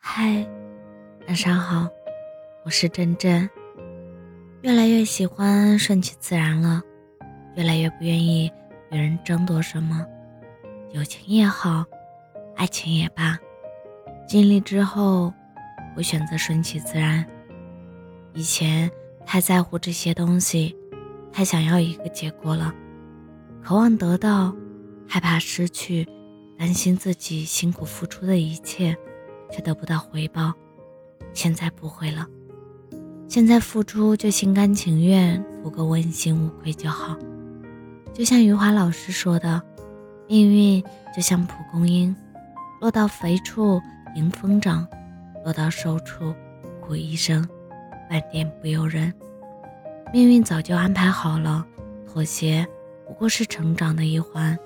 嗨，晚上好，我是真真。越来越喜欢顺其自然了，越来越不愿意与人争夺什么，友情也好，爱情也罢，经历之后，会选择顺其自然。以前太在乎这些东西，太想要一个结果了，渴望得到，害怕失去，担心自己辛苦付出的一切。却得不到回报，现在不会了。现在付出就心甘情愿，图个问心无愧就好。就像余华老师说的：“命运就像蒲公英，落到肥处迎风长，落到瘦处苦一生，半点不由人。命运早就安排好了，妥协不过是成长的一环。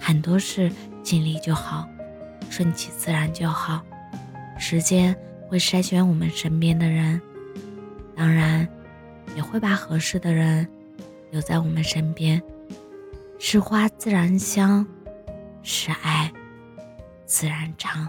很多事尽力就好，顺其自然就好。”时间会筛选我们身边的人，当然，也会把合适的人留在我们身边。是花自然香，是爱自然长。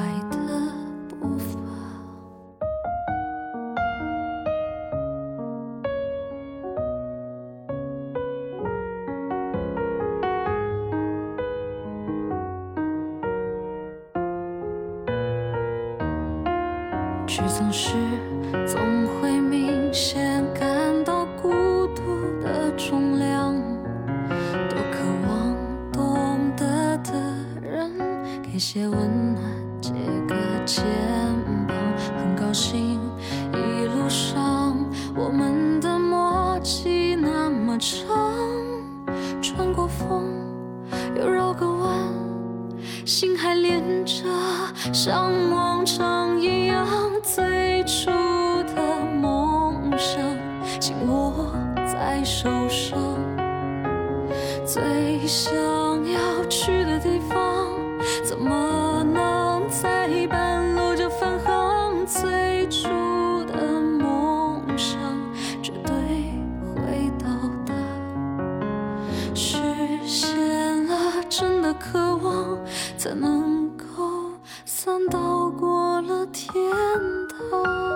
却总是总会明显感到孤独的重量，多渴望懂得的人给些温暖，借个肩膀。很高兴一路上我们的默契那么长，穿过风又绕个弯，心还连着，像往常一样。最初的梦想，紧握在手上。最想要去的地方，怎么能在半路就返航？最初的梦想，绝对会到达。实现了真的渴望，才能够算到天堂。